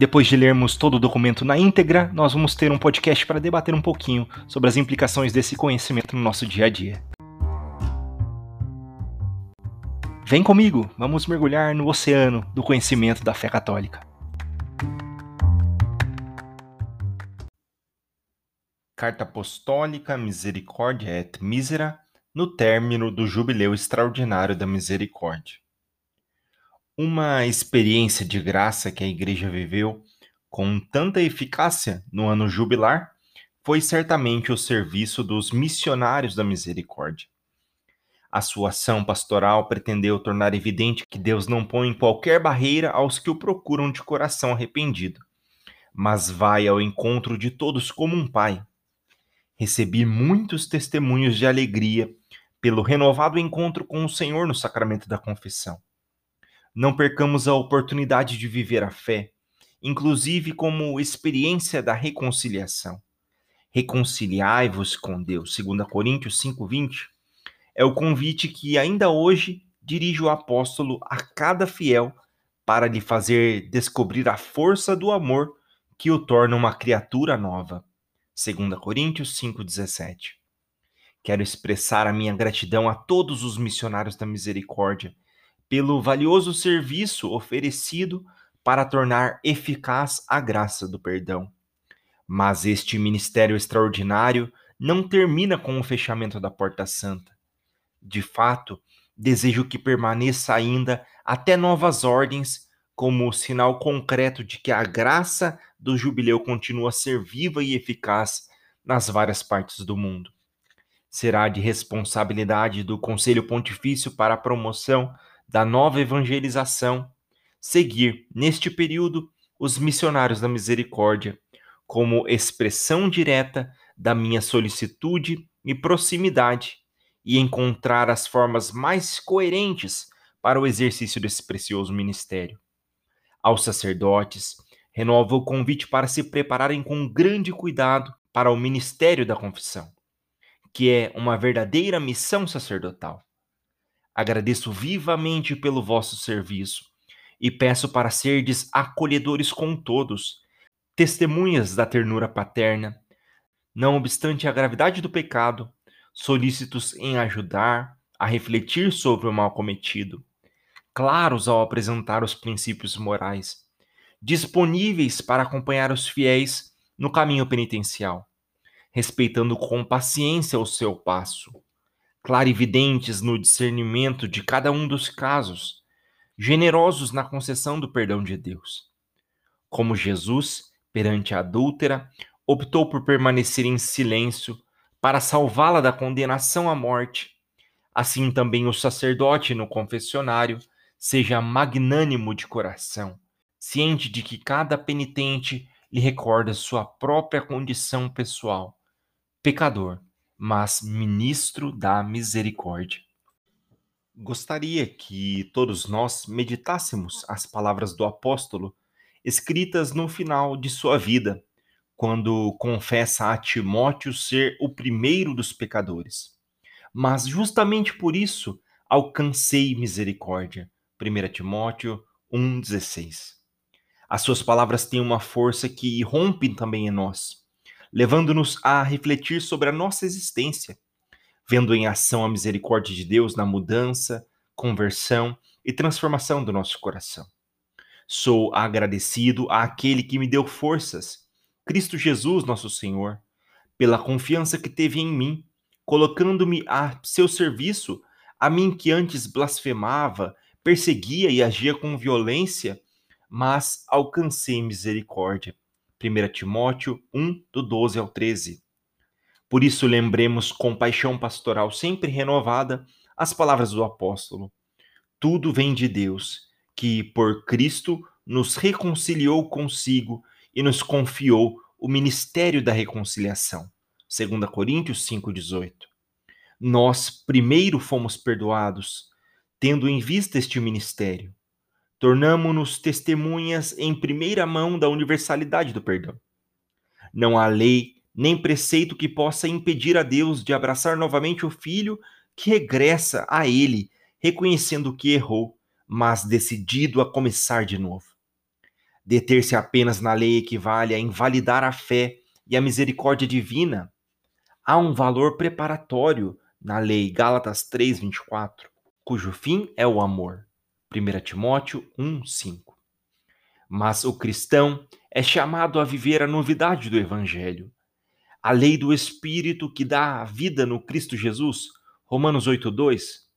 Depois de lermos todo o documento na íntegra, nós vamos ter um podcast para debater um pouquinho sobre as implicações desse conhecimento no nosso dia a dia. Vem comigo, vamos mergulhar no oceano do conhecimento da fé católica. Carta Apostólica Misericórdia et Misera, no término do Jubileu Extraordinário da Misericórdia. Uma experiência de graça que a Igreja viveu com tanta eficácia no ano jubilar foi certamente o serviço dos missionários da misericórdia. A sua ação pastoral pretendeu tornar evidente que Deus não põe qualquer barreira aos que o procuram de coração arrependido, mas vai ao encontro de todos como um pai. Recebi muitos testemunhos de alegria pelo renovado encontro com o Senhor no sacramento da confissão. Não percamos a oportunidade de viver a fé, inclusive como experiência da reconciliação. Reconciliai-vos com Deus, 2 Coríntios 5:20, é o convite que ainda hoje dirige o apóstolo a cada fiel para lhe fazer descobrir a força do amor que o torna uma criatura nova. 2 Coríntios 5:17. Quero expressar a minha gratidão a todos os missionários da misericórdia pelo valioso serviço oferecido para tornar eficaz a graça do perdão. Mas este ministério extraordinário não termina com o fechamento da Porta Santa. De fato, desejo que permaneça ainda até novas ordens, como sinal concreto de que a graça do jubileu continua a ser viva e eficaz nas várias partes do mundo. Será de responsabilidade do Conselho Pontifício para a promoção da nova evangelização, seguir, neste período, os missionários da misericórdia, como expressão direta da minha solicitude e proximidade, e encontrar as formas mais coerentes para o exercício desse precioso ministério. Aos sacerdotes, renovo o convite para se prepararem com grande cuidado para o ministério da confissão, que é uma verdadeira missão sacerdotal. Agradeço vivamente pelo vosso serviço e peço para serdes acolhedores com todos, testemunhas da ternura paterna, não obstante a gravidade do pecado, solícitos em ajudar a refletir sobre o mal cometido, claros ao apresentar os princípios morais, disponíveis para acompanhar os fiéis no caminho penitencial, respeitando com paciência o seu passo clarividentes no discernimento de cada um dos casos, generosos na concessão do perdão de Deus. Como Jesus, perante a adúltera, optou por permanecer em silêncio para salvá-la da condenação à morte, assim também o sacerdote no confessionário seja magnânimo de coração, ciente de que cada penitente lhe recorda sua própria condição pessoal, pecador mas ministro da misericórdia. Gostaria que todos nós meditássemos as palavras do apóstolo escritas no final de sua vida, quando confessa a Timóteo ser o primeiro dos pecadores. Mas justamente por isso alcancei misericórdia. 1 Timóteo 1,16. As suas palavras têm uma força que irrompe também em nós levando-nos a refletir sobre a nossa existência, vendo em ação a misericórdia de Deus na mudança, conversão e transformação do nosso coração. Sou agradecido àquele que me deu forças, Cristo Jesus, nosso Senhor, pela confiança que teve em mim, colocando-me a seu serviço, a mim que antes blasfemava, perseguia e agia com violência, mas alcancei misericórdia 1 Timóteo 1, do 12 ao 13. Por isso, lembremos com paixão pastoral sempre renovada as palavras do apóstolo. Tudo vem de Deus, que por Cristo nos reconciliou consigo e nos confiou o ministério da reconciliação. 2 Coríntios 5,18. Nós primeiro fomos perdoados, tendo em vista este ministério tornamo-nos testemunhas em primeira mão da universalidade do perdão. Não há lei nem preceito que possa impedir a Deus de abraçar novamente o filho que regressa a ele, reconhecendo que errou, mas decidido a começar de novo. Deter-se apenas na lei equivale a invalidar a fé e a misericórdia divina. Há um valor preparatório na lei Gálatas 3:24, cujo fim é o amor. 1 Timóteo 1:5. Mas o cristão é chamado a viver a novidade do evangelho, a lei do espírito que dá a vida no Cristo Jesus. Romanos 8:2.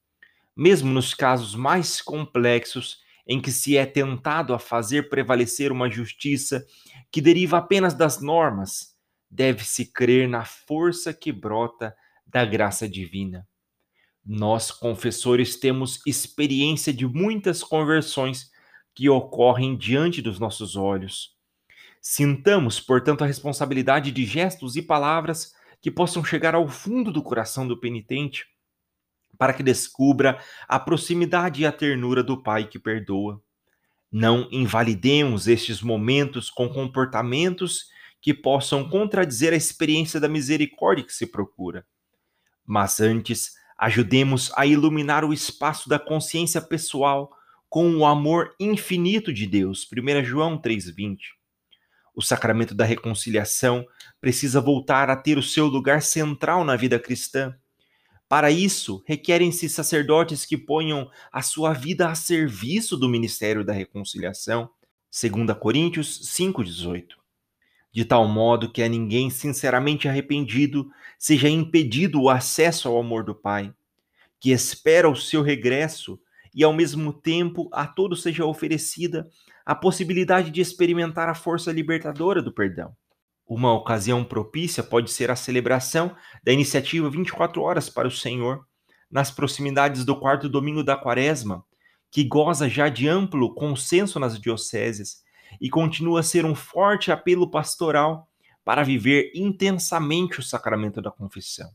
Mesmo nos casos mais complexos em que se é tentado a fazer prevalecer uma justiça que deriva apenas das normas, deve-se crer na força que brota da graça divina. Nós, confessores, temos experiência de muitas conversões que ocorrem diante dos nossos olhos. Sintamos, portanto, a responsabilidade de gestos e palavras que possam chegar ao fundo do coração do penitente para que descubra a proximidade e a ternura do Pai que perdoa. Não invalidemos estes momentos com comportamentos que possam contradizer a experiência da misericórdia que se procura. Mas antes, ajudemos a iluminar o espaço da consciência pessoal com o amor infinito de Deus. 1 João 3,20. O sacramento da reconciliação precisa voltar a ter o seu lugar central na vida cristã para isso, requerem-se sacerdotes que ponham a sua vida a serviço do ministério da reconciliação, 2 Coríntios 5,18. De tal modo que a ninguém sinceramente arrependido seja impedido o acesso ao amor do Pai, que espera o seu regresso e ao mesmo tempo a todos seja oferecida a possibilidade de experimentar a força libertadora do perdão. Uma ocasião propícia pode ser a celebração da iniciativa 24 Horas para o Senhor, nas proximidades do quarto domingo da Quaresma, que goza já de amplo consenso nas dioceses e continua a ser um forte apelo pastoral para viver intensamente o sacramento da confissão.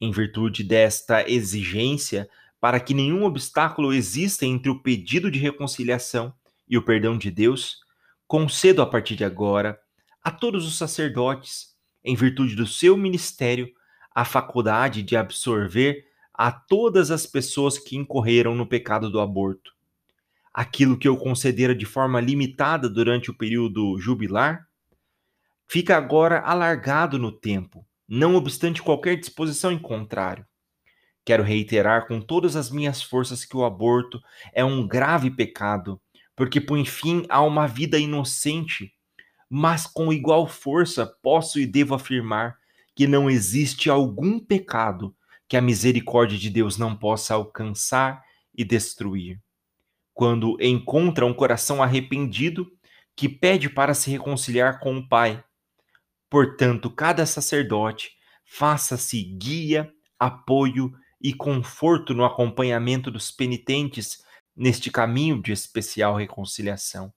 Em virtude desta exigência, para que nenhum obstáculo exista entre o pedido de reconciliação e o perdão de Deus, concedo a partir de agora a todos os sacerdotes, em virtude do seu ministério, a faculdade de absorver a todas as pessoas que incorreram no pecado do aborto. Aquilo que eu concedera de forma limitada durante o período jubilar, fica agora alargado no tempo, não obstante qualquer disposição em contrário. Quero reiterar com todas as minhas forças que o aborto é um grave pecado, porque põe fim a uma vida inocente mas com igual força posso e devo afirmar que não existe algum pecado que a misericórdia de Deus não possa alcançar e destruir. Quando encontra um coração arrependido que pede para se reconciliar com o Pai. Portanto, cada sacerdote faça-se guia, apoio e conforto no acompanhamento dos penitentes neste caminho de especial reconciliação.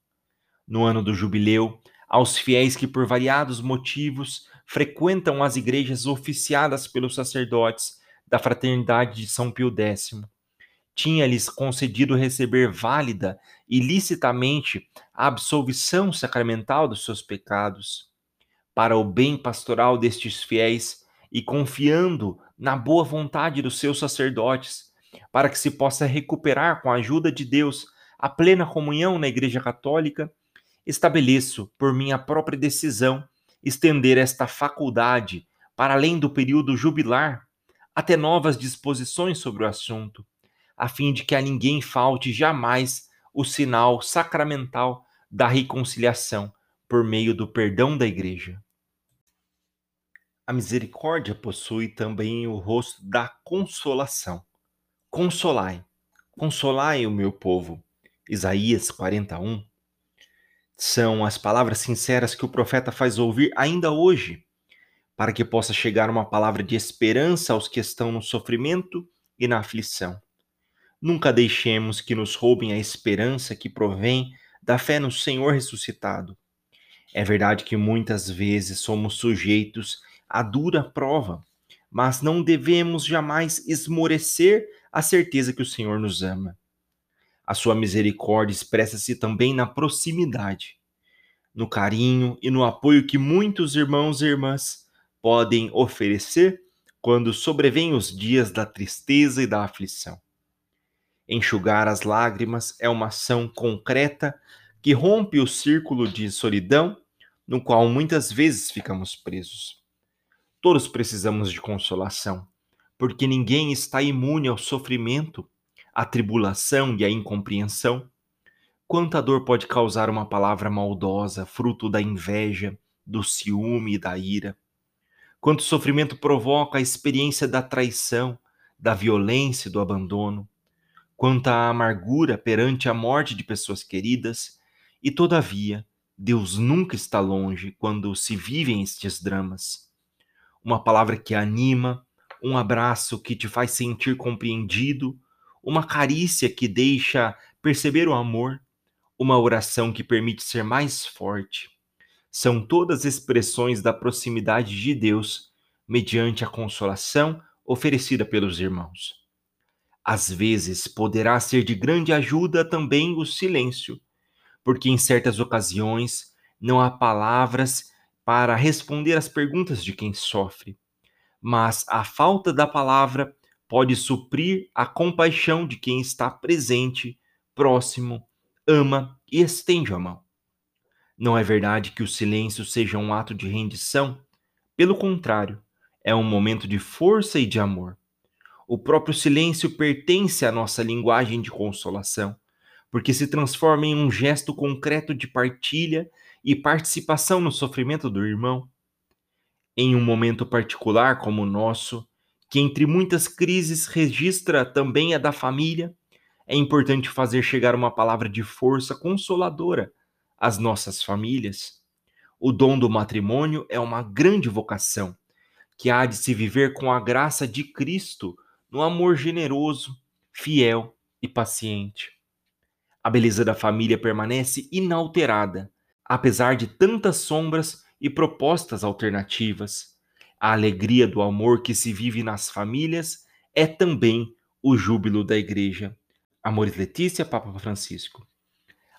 No ano do jubileu, aos fiéis que, por variados motivos, frequentam as igrejas oficiadas pelos sacerdotes da Fraternidade de São Pio X. Tinha-lhes concedido receber válida e licitamente a absolvição sacramental dos seus pecados. Para o bem pastoral destes fiéis e confiando na boa vontade dos seus sacerdotes, para que se possa recuperar com a ajuda de Deus a plena comunhão na Igreja Católica, estabeleço, por minha própria decisão, estender esta faculdade para além do período jubilar, até novas disposições sobre o assunto, a fim de que a ninguém falte jamais o sinal sacramental da reconciliação por meio do perdão da Igreja. A misericórdia possui também o rosto da consolação. Consolai, consolai o meu povo. Isaías 41, são as palavras sinceras que o profeta faz ouvir ainda hoje, para que possa chegar uma palavra de esperança aos que estão no sofrimento e na aflição. Nunca deixemos que nos roubem a esperança que provém da fé no Senhor ressuscitado. É verdade que muitas vezes somos sujeitos a dura prova, mas não devemos jamais esmorecer a certeza que o Senhor nos ama. A sua misericórdia expressa-se também na proximidade, no carinho e no apoio que muitos irmãos e irmãs podem oferecer quando sobrevêm os dias da tristeza e da aflição. Enxugar as lágrimas é uma ação concreta que rompe o círculo de solidão no qual muitas vezes ficamos presos. Todos precisamos de consolação, porque ninguém está imune ao sofrimento, à tribulação e à incompreensão. Quanta dor pode causar uma palavra maldosa, fruto da inveja, do ciúme e da ira? Quanto sofrimento provoca a experiência da traição, da violência e do abandono? Quanta amargura perante a morte de pessoas queridas? E todavia, Deus nunca está longe quando se vivem estes dramas. Uma palavra que anima, um abraço que te faz sentir compreendido, uma carícia que deixa perceber o amor, uma oração que permite ser mais forte. São todas expressões da proximidade de Deus mediante a consolação oferecida pelos irmãos. Às vezes poderá ser de grande ajuda também o silêncio porque em certas ocasiões não há palavras para responder às perguntas de quem sofre, mas a falta da palavra pode suprir a compaixão de quem está presente, próximo, ama e estende a mão. Não é verdade que o silêncio seja um ato de rendição? Pelo contrário, é um momento de força e de amor. O próprio silêncio pertence à nossa linguagem de consolação porque se transforma em um gesto concreto de partilha e participação no sofrimento do irmão. Em um momento particular como o nosso, que entre muitas crises registra também a da família, é importante fazer chegar uma palavra de força consoladora às nossas famílias. O dom do matrimônio é uma grande vocação, que há de se viver com a graça de Cristo, no amor generoso, fiel e paciente. A beleza da família permanece inalterada, apesar de tantas sombras e propostas alternativas. A alegria do amor que se vive nas famílias é também o júbilo da igreja. Amores Letícia, Papa Francisco.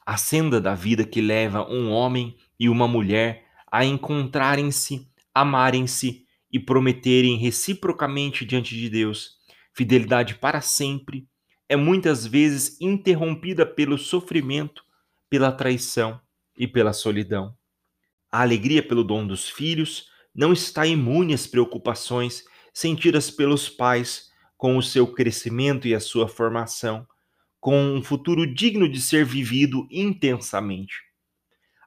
A senda da vida que leva um homem e uma mulher a encontrarem-se, amarem-se e prometerem reciprocamente diante de Deus fidelidade para sempre é muitas vezes interrompida pelo sofrimento, pela traição e pela solidão. A alegria pelo dom dos filhos não está imune às preocupações sentidas pelos pais com o seu crescimento e a sua formação, com um futuro digno de ser vivido intensamente.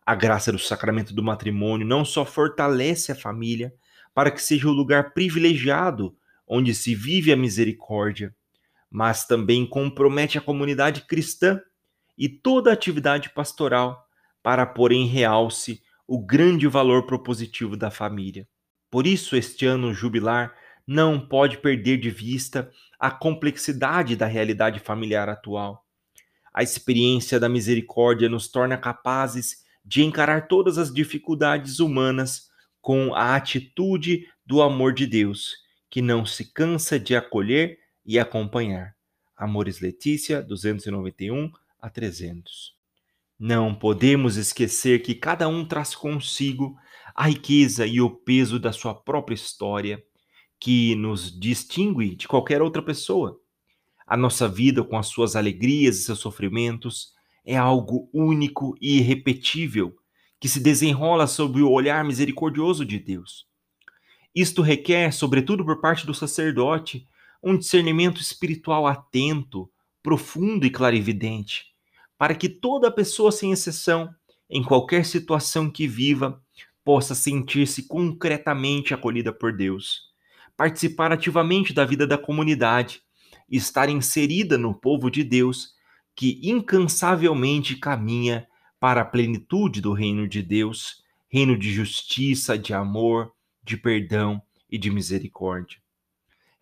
A graça do sacramento do matrimônio não só fortalece a família para que seja o lugar privilegiado onde se vive a misericórdia, mas também compromete a comunidade cristã e toda a atividade pastoral para pôr em realce o grande valor propositivo da família. Por isso, este ano jubilar não pode perder de vista a complexidade da realidade familiar atual. A experiência da misericórdia nos torna capazes de encarar todas as dificuldades humanas com a atitude do amor de Deus, que não se cansa de acolher e acompanhar. Amores Letícia, 291 a 300. Não podemos esquecer que cada um traz consigo a riqueza e o peso da sua própria história, que nos distingue de qualquer outra pessoa. A nossa vida, com as suas alegrias e seus sofrimentos, é algo único e irrepetível que se desenrola sob o olhar misericordioso de Deus. Isto requer, sobretudo por parte do sacerdote, um discernimento espiritual atento, profundo e clarividente, para que toda pessoa, sem exceção, em qualquer situação que viva, possa sentir-se concretamente acolhida por Deus, participar ativamente da vida da comunidade estar inserida no povo de Deus que incansavelmente caminha para a plenitude do reino de Deus, reino de justiça, de amor, de perdão e de misericórdia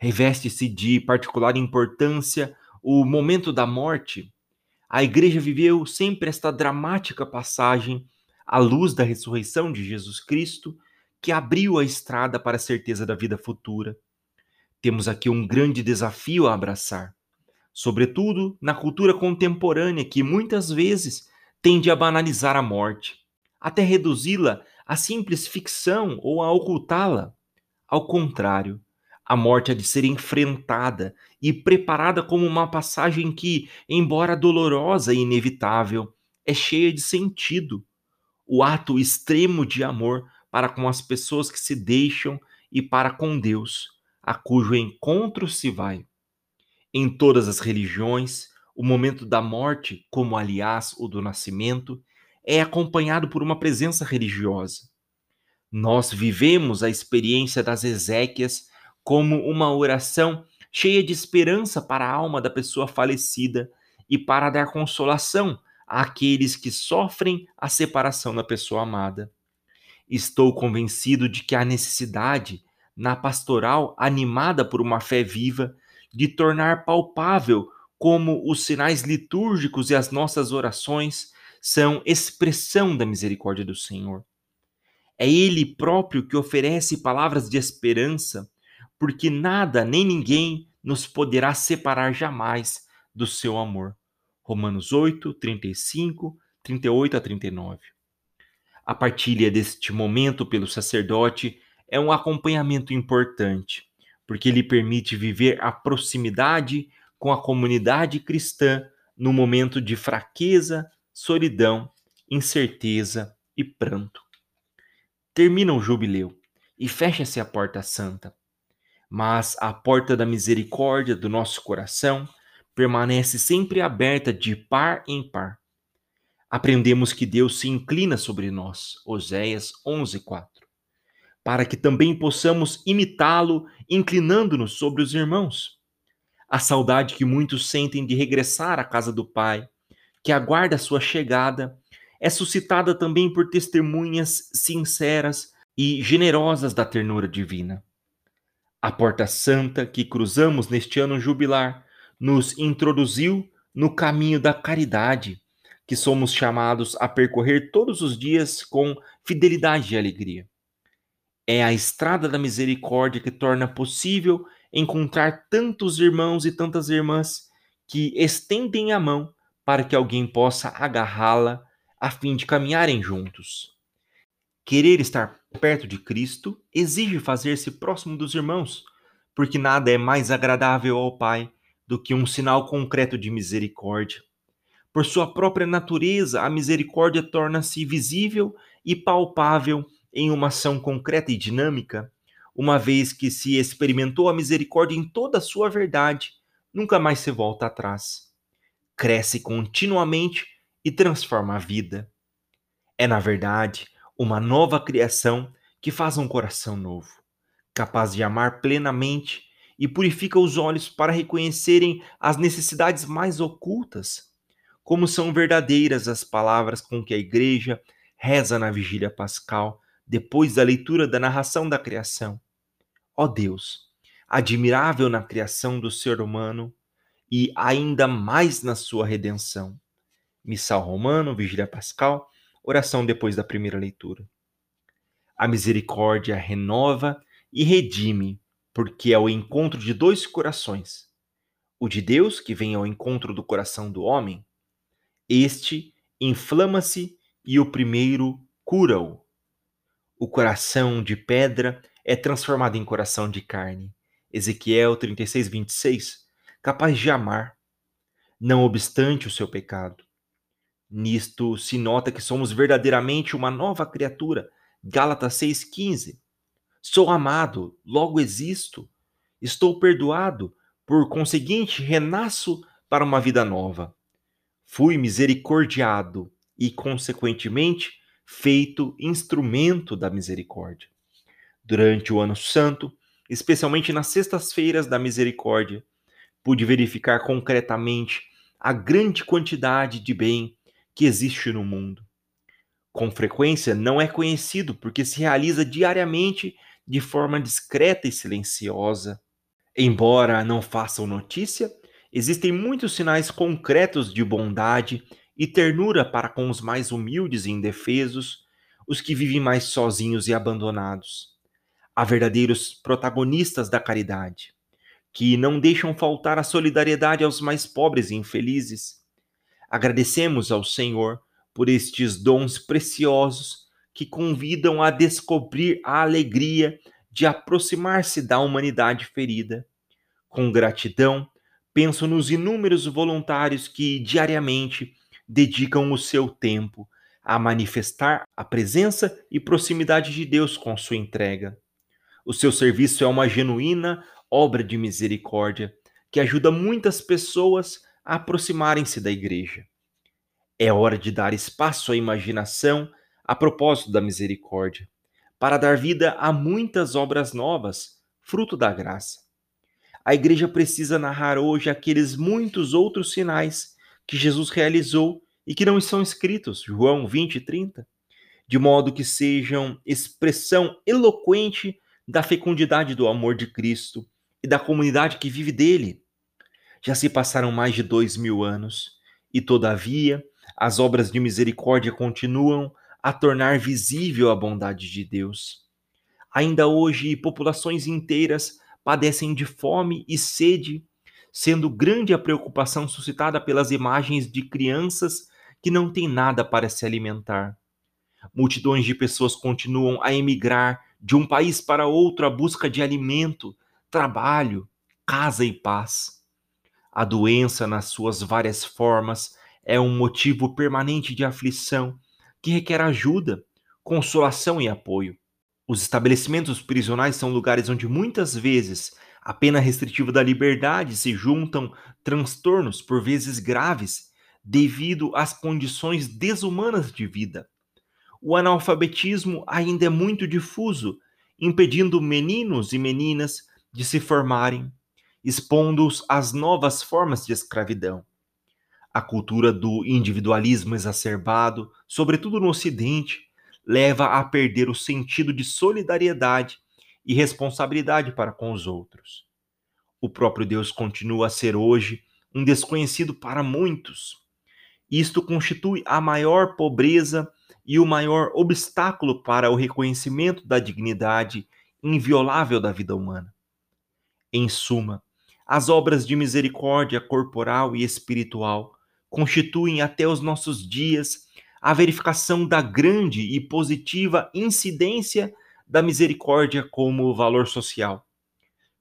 reveste-se de particular importância o momento da morte, a igreja viveu sempre esta dramática passagem à luz da ressurreição de Jesus Cristo, que abriu a estrada para a certeza da vida futura. Temos aqui um grande desafio a abraçar, sobretudo na cultura contemporânea que muitas vezes tende a banalizar a morte, até reduzi-la a simples ficção ou a ocultá-la. Ao contrário, a morte há de ser enfrentada e preparada como uma passagem que, embora dolorosa e inevitável, é cheia de sentido. O ato extremo de amor para com as pessoas que se deixam e para com Deus, a cujo encontro se vai. Em todas as religiões, o momento da morte, como aliás o do nascimento, é acompanhado por uma presença religiosa. Nós vivemos a experiência das Ezequias como uma oração cheia de esperança para a alma da pessoa falecida e para dar consolação àqueles que sofrem a separação da pessoa amada. Estou convencido de que há necessidade, na pastoral animada por uma fé viva, de tornar palpável como os sinais litúrgicos e as nossas orações são expressão da misericórdia do Senhor. É Ele próprio que oferece palavras de esperança, porque nada nem ninguém nos poderá separar jamais do seu amor. Romanos 8, 35, 38 a 39. A partilha deste momento pelo sacerdote é um acompanhamento importante, porque ele permite viver a proximidade com a comunidade cristã no momento de fraqueza, solidão, incerteza e pranto. Termina o jubileu e fecha-se a porta santa. Mas a porta da misericórdia do nosso coração permanece sempre aberta de par em par. Aprendemos que Deus se inclina sobre nós, Oséias 11:4, para que também possamos imitá-lo, inclinando-nos sobre os irmãos. A saudade que muitos sentem de regressar à casa do Pai, que aguarda a sua chegada, é suscitada também por testemunhas sinceras e generosas da ternura divina. A porta santa que cruzamos neste ano jubilar nos introduziu no caminho da caridade, que somos chamados a percorrer todos os dias com fidelidade e alegria. É a estrada da misericórdia que torna possível encontrar tantos irmãos e tantas irmãs que estendem a mão para que alguém possa agarrá-la a fim de caminharem juntos. Querer estar perto de Cristo exige fazer-se próximo dos irmãos, porque nada é mais agradável ao Pai do que um sinal concreto de misericórdia. Por sua própria natureza, a misericórdia torna-se visível e palpável em uma ação concreta e dinâmica, uma vez que se experimentou a misericórdia em toda a sua verdade, nunca mais se volta atrás. Cresce continuamente e transforma a vida. É, na verdade, uma nova criação que faz um coração novo, capaz de amar plenamente e purifica os olhos para reconhecerem as necessidades mais ocultas como são verdadeiras as palavras com que a igreja reza na vigília pascal, depois da leitura da narração da criação. Ó Deus, admirável na criação do ser humano e ainda mais na sua redenção. Missal Romano, Vigília Pascal, oração depois da primeira leitura. A misericórdia renova e redime, porque é o encontro de dois corações: o de Deus, que vem ao encontro do coração do homem, este inflama-se e o primeiro cura-o. O coração de pedra é transformado em coração de carne. Ezequiel 36, 26. Capaz de amar, não obstante o seu pecado. Nisto se nota que somos verdadeiramente uma nova criatura. Gálatas 6,15. Sou amado, logo existo. Estou perdoado, por conseguinte, renasço para uma vida nova fui misericordiado e, consequentemente, feito instrumento da misericórdia. Durante o Ano Santo, especialmente nas sextas-feiras da misericórdia, pude verificar concretamente a grande quantidade de bem que existe no mundo. Com frequência não é conhecido porque se realiza diariamente de forma discreta e silenciosa. Embora não façam notícia, Existem muitos sinais concretos de bondade e ternura para com os mais humildes e indefesos, os que vivem mais sozinhos e abandonados. Há verdadeiros protagonistas da caridade, que não deixam faltar a solidariedade aos mais pobres e infelizes. Agradecemos ao Senhor por estes dons preciosos que convidam a descobrir a alegria de aproximar-se da humanidade ferida. Com gratidão, Penso nos inúmeros voluntários que diariamente dedicam o seu tempo a manifestar a presença e proximidade de Deus com sua entrega. O seu serviço é uma genuína obra de misericórdia que ajuda muitas pessoas a aproximarem-se da igreja. É hora de dar espaço à imaginação a propósito da misericórdia, para dar vida a muitas obras novas, fruto da graça. A igreja precisa narrar hoje aqueles muitos outros sinais que Jesus realizou e que não estão escritos, João 20 e 30, de modo que sejam expressão eloquente da fecundidade do amor de Cristo e da comunidade que vive dele. Já se passaram mais de dois mil anos e, todavia, as obras de misericórdia continuam a tornar visível a bondade de Deus. Ainda hoje, populações inteiras padecem de fome e sede, sendo grande a preocupação suscitada pelas imagens de crianças que não têm nada para se alimentar. Multidões de pessoas continuam a emigrar de um país para outro à busca de alimento, trabalho, casa e paz. A doença, nas suas várias formas, é um motivo permanente de aflição que requer ajuda, consolação e apoio. Os estabelecimentos prisionais são lugares onde muitas vezes a pena restritiva da liberdade se juntam transtornos, por vezes graves, devido às condições desumanas de vida. O analfabetismo ainda é muito difuso, impedindo meninos e meninas de se formarem, expondo-os às novas formas de escravidão. A cultura do individualismo exacerbado, sobretudo no Ocidente, leva a perder o sentido de solidariedade e responsabilidade para com os outros. O próprio Deus continua a ser hoje um desconhecido para muitos. Isto constitui a maior pobreza e o maior obstáculo para o reconhecimento da dignidade inviolável da vida humana. Em suma, as obras de misericórdia corporal e espiritual constituem até os nossos dias a verificação da grande e positiva incidência da misericórdia como valor social.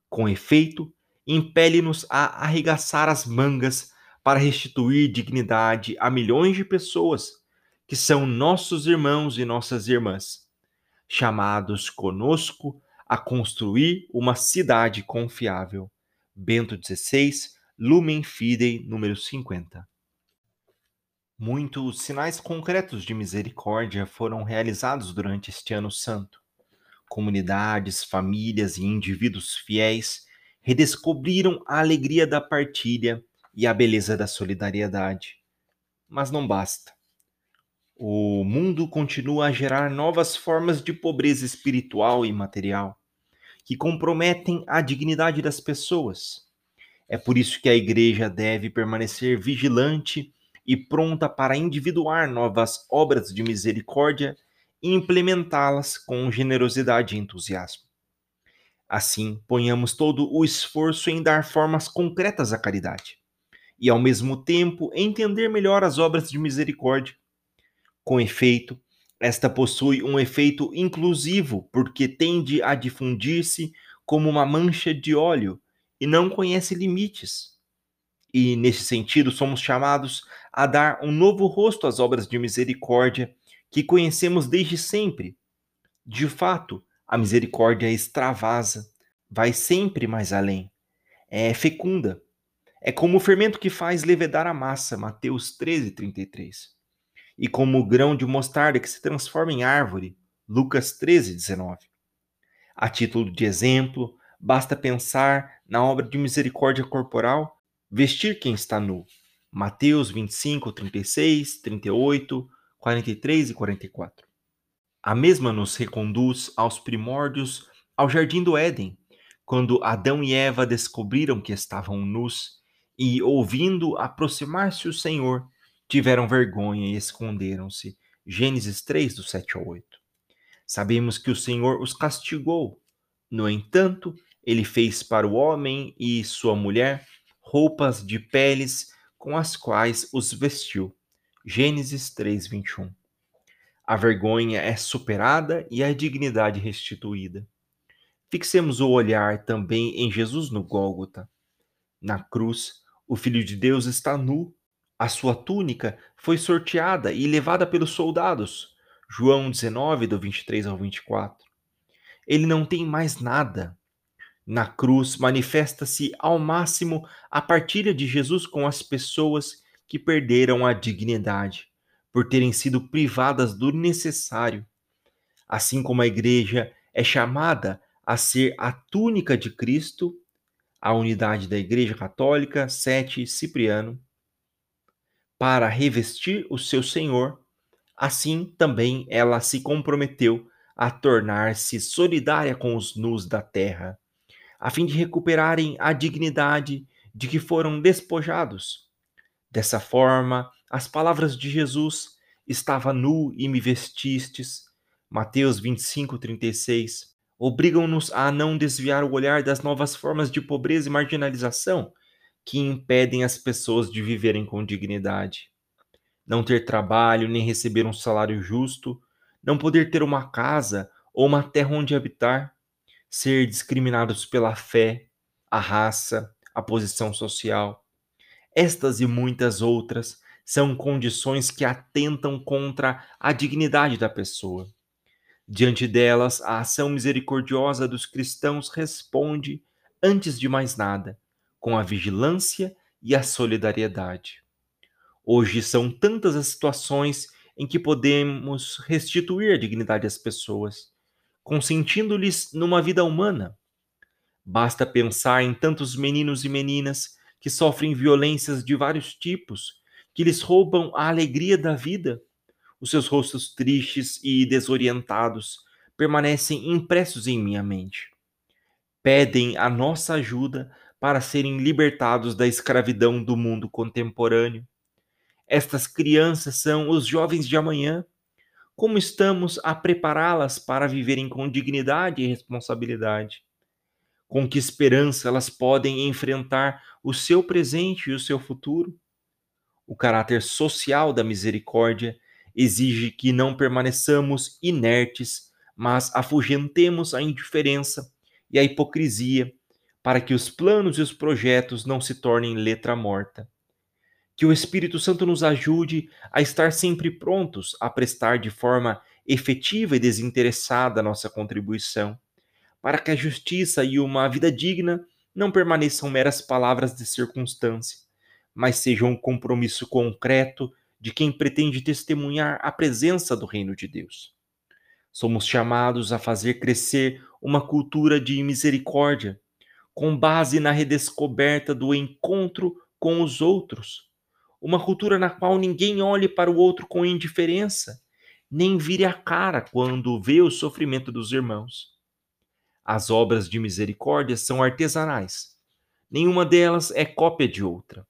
Com efeito, impele-nos a arregaçar as mangas para restituir dignidade a milhões de pessoas que são nossos irmãos e nossas irmãs, chamados conosco a construir uma cidade confiável. Bento XVI, Lumen Fidei, número 50. Muitos sinais concretos de misericórdia foram realizados durante este ano santo. Comunidades, famílias e indivíduos fiéis redescobriram a alegria da partilha e a beleza da solidariedade. Mas não basta. O mundo continua a gerar novas formas de pobreza espiritual e material que comprometem a dignidade das pessoas. É por isso que a igreja deve permanecer vigilante e pronta para individuar novas obras de misericórdia e implementá-las com generosidade e entusiasmo. Assim, ponhamos todo o esforço em dar formas concretas à caridade e, ao mesmo tempo, entender melhor as obras de misericórdia. Com efeito, esta possui um efeito inclusivo porque tende a difundir-se como uma mancha de óleo e não conhece limites. E, nesse sentido, somos chamados a dar um novo rosto às obras de misericórdia que conhecemos desde sempre. De fato, a misericórdia extravasa, vai sempre mais além, é fecunda. É como o fermento que faz levedar a massa, Mateus 13, 33. E como o grão de mostarda que se transforma em árvore, Lucas 13, 19. A título de exemplo, basta pensar na obra de misericórdia corporal Vestir quem está nu. Mateus 25, 36, 38, 43 e 44. A mesma nos reconduz aos primórdios, ao jardim do Éden, quando Adão e Eva descobriram que estavam nus e, ouvindo aproximar-se o Senhor, tiveram vergonha e esconderam-se. Gênesis 3, do 7 ao 8. Sabemos que o Senhor os castigou. No entanto, ele fez para o homem e sua mulher roupas de peles com as quais os vestiu. Gênesis 3:21. A vergonha é superada e a dignidade restituída. Fixemos o olhar também em Jesus no Gólgota. Na cruz, o Filho de Deus está nu, A sua túnica foi sorteada e levada pelos soldados. João 19, do 23 ao 24. Ele não tem mais nada. Na cruz manifesta-se ao máximo a partilha de Jesus com as pessoas que perderam a dignidade por terem sido privadas do necessário. Assim como a igreja é chamada a ser a túnica de Cristo, a unidade da Igreja Católica, 7 Cipriano, para revestir o seu Senhor, assim também ela se comprometeu a tornar-se solidária com os nus da terra, a fim de recuperarem a dignidade de que foram despojados. Dessa forma, as palavras de Jesus, estava nu e me vestistes, Mateus 25, 36, obrigam-nos a não desviar o olhar das novas formas de pobreza e marginalização que impedem as pessoas de viverem com dignidade. Não ter trabalho nem receber um salário justo, não poder ter uma casa ou uma terra onde habitar, ser discriminados pela fé, a raça, a posição social. Estas e muitas outras são condições que atentam contra a dignidade da pessoa. Diante delas, a ação misericordiosa dos cristãos responde, antes de mais nada, com a vigilância e a solidariedade. Hoje são tantas as situações em que podemos restituir a dignidade às pessoas, consentindo-lhes numa vida humana. Basta pensar em tantos meninos e meninas que sofrem violências de vários tipos, que lhes roubam a alegria da vida. Os seus rostos tristes e desorientados permanecem impressos em minha mente. Pedem a nossa ajuda para serem libertados da escravidão do mundo contemporâneo. Estas crianças são os jovens de amanhã. Como estamos a prepará-las para viverem com dignidade e responsabilidade? Com que esperança elas podem enfrentar o seu presente e o seu futuro? O caráter social da misericórdia exige que não permaneçamos inertes, mas afugentemos a indiferença e a hipocrisia para que os planos e os projetos não se tornem letra morta. Que o Espírito Santo nos ajude a estar sempre prontos a prestar de forma efetiva e desinteressada a nossa contribuição, para que a justiça e uma vida digna não permaneçam meras palavras de circunstância, mas sejam um compromisso concreto de quem pretende testemunhar a presença do Reino de Deus. Somos chamados a fazer crescer uma cultura de misericórdia, com base na redescoberta do encontro com os outros. Uma cultura na qual ninguém olhe para o outro com indiferença, nem vire a cara quando vê o sofrimento dos irmãos. As obras de misericórdia são artesanais. Nenhuma delas é cópia de outra.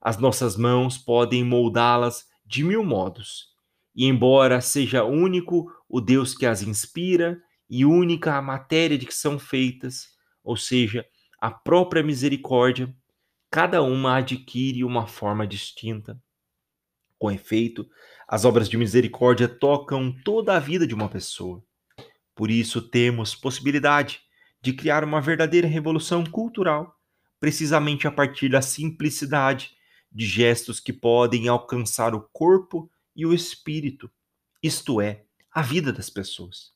As nossas mãos podem moldá-las de mil modos. E embora seja único o Deus que as inspira e única a matéria de que são feitas, ou seja, a própria misericórdia, cada uma adquire uma forma distinta. Com efeito, as obras de misericórdia tocam toda a vida de uma pessoa. Por isso, temos possibilidade de criar uma verdadeira revolução cultural, precisamente a partir da simplicidade de gestos que podem alcançar o corpo e o espírito, isto é, a vida das pessoas.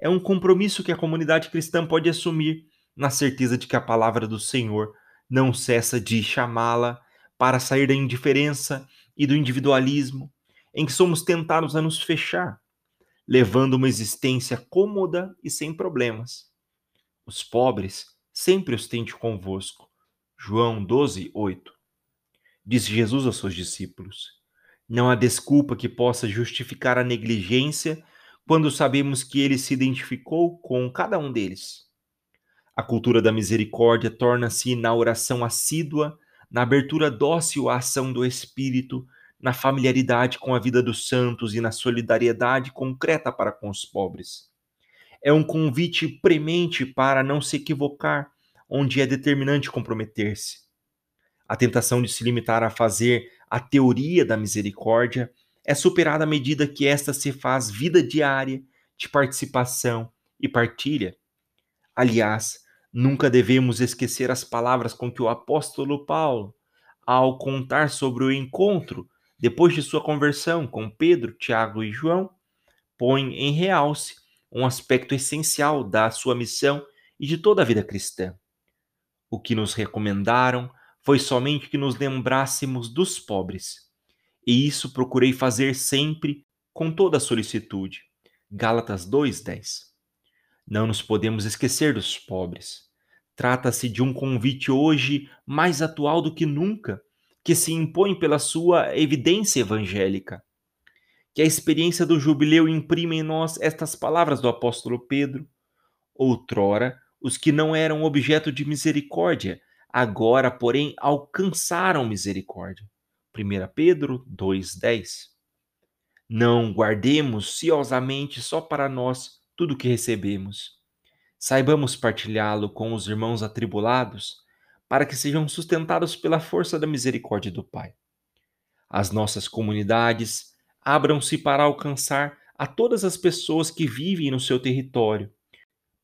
É um compromisso que a comunidade cristã pode assumir na certeza de que a palavra do Senhor não cessa de chamá-la para sair da indiferença e do individualismo em que somos tentados a nos fechar, levando uma existência cômoda e sem problemas. Os pobres sempre os tente convosco. João 12, 8. Disse Jesus aos seus discípulos: Não há desculpa que possa justificar a negligência quando sabemos que ele se identificou com cada um deles. A cultura da misericórdia torna-se na oração assídua, na abertura dócil à ação do Espírito, na familiaridade com a vida dos santos e na solidariedade concreta para com os pobres. É um convite premente para não se equivocar, onde é determinante comprometer-se. A tentação de se limitar a fazer a teoria da misericórdia é superada à medida que esta se faz vida diária de participação e partilha. Aliás, Nunca devemos esquecer as palavras com que o apóstolo Paulo, ao contar sobre o encontro depois de sua conversão com Pedro, Tiago e João, põe em realce um aspecto essencial da sua missão e de toda a vida cristã. O que nos recomendaram foi somente que nos lembrássemos dos pobres. E isso procurei fazer sempre com toda solicitude. Gálatas 2:10. Não nos podemos esquecer dos pobres. Trata-se de um convite hoje mais atual do que nunca, que se impõe pela sua evidência evangélica. Que a experiência do jubileu imprime em nós estas palavras do apóstolo Pedro. Outrora, os que não eram objeto de misericórdia, agora, porém, alcançaram misericórdia. 1 Pedro 2,10 Não guardemos ciosamente só para nós tudo o que recebemos. Saibamos partilhá-lo com os irmãos atribulados, para que sejam sustentados pela força da misericórdia do Pai. As nossas comunidades abram-se para alcançar a todas as pessoas que vivem no seu território,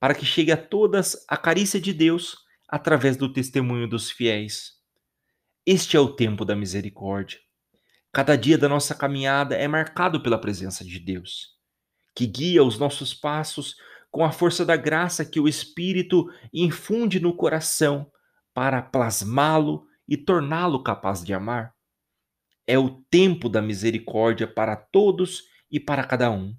para que chegue a todas a carícia de Deus através do testemunho dos fiéis. Este é o tempo da misericórdia. Cada dia da nossa caminhada é marcado pela presença de Deus, que guia os nossos passos com a força da graça que o Espírito infunde no coração para plasmá-lo e torná-lo capaz de amar. É o tempo da misericórdia para todos e para cada um,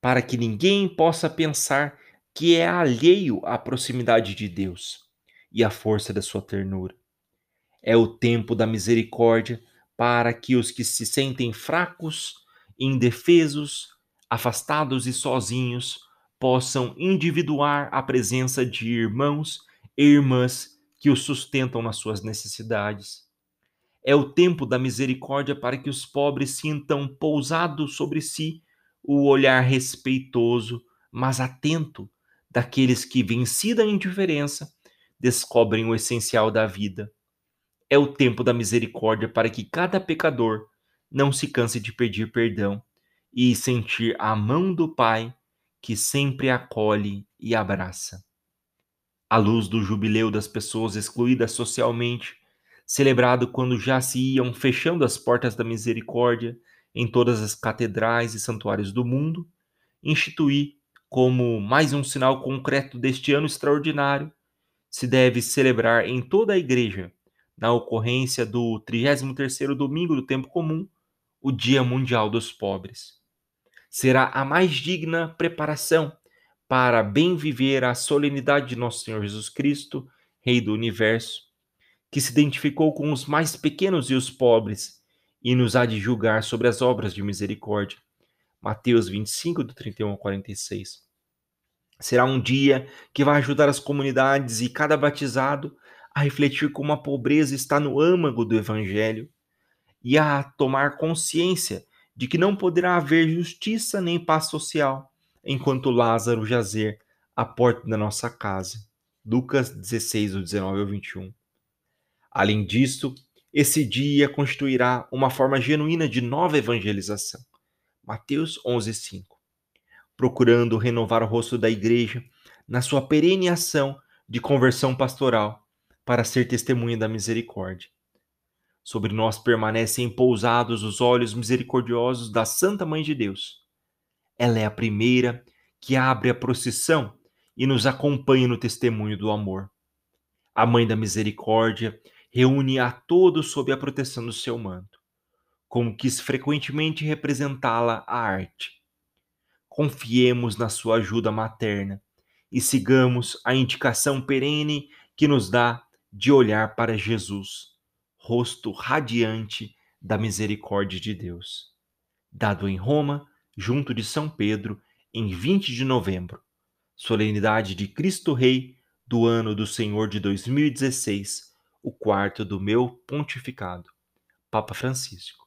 para que ninguém possa pensar que é alheio à proximidade de Deus e à força da sua ternura. É o tempo da misericórdia para que os que se sentem fracos, indefesos, afastados e sozinhos possam individuar a presença de irmãos e irmãs que os sustentam nas suas necessidades. É o tempo da misericórdia para que os pobres sintam pousado sobre si o olhar respeitoso, mas atento daqueles que, vencida a indiferença, descobrem o essencial da vida. É o tempo da misericórdia para que cada pecador não se canse de pedir perdão e sentir a mão do Pai que sempre acolhe e abraça. À luz do jubileu das pessoas excluídas socialmente, celebrado quando já se iam fechando as portas da misericórdia em todas as catedrais e santuários do mundo, instituí como mais um sinal concreto deste ano extraordinário, se deve celebrar em toda a igreja, na ocorrência do 33º domingo do tempo comum, o Dia Mundial dos Pobres. Será a mais digna preparação para bem viver a solenidade de nosso Senhor Jesus Cristo, Rei do Universo, que se identificou com os mais pequenos e os pobres e nos há de julgar sobre as obras de misericórdia. Mateus 25, do 31 ao 46. Será um dia que vai ajudar as comunidades e cada batizado a refletir como a pobreza está no âmago do Evangelho e a tomar consciência de que não poderá haver justiça nem paz social enquanto Lázaro jazer à porta da nossa casa. Lucas 16, 19 ao 21. Além disso, esse dia constituirá uma forma genuína de nova evangelização. Mateus 11, 5. Procurando renovar o rosto da igreja na sua perene ação de conversão pastoral para ser testemunha da misericórdia. Sobre nós permanecem pousados os olhos misericordiosos da Santa Mãe de Deus. Ela é a primeira que abre a procissão e nos acompanha no testemunho do amor. A Mãe da Misericórdia reúne a todos sob a proteção do seu manto, como quis frequentemente representá-la a arte. Confiemos na sua ajuda materna e sigamos a indicação perene que nos dá de olhar para Jesus, rosto radiante da misericórdia de Deus. Dado em Roma, junto de São Pedro, em 20 de novembro, solenidade de Cristo Rei do ano do Senhor de 2016 o quarto do meu pontificado. Papa Francisco.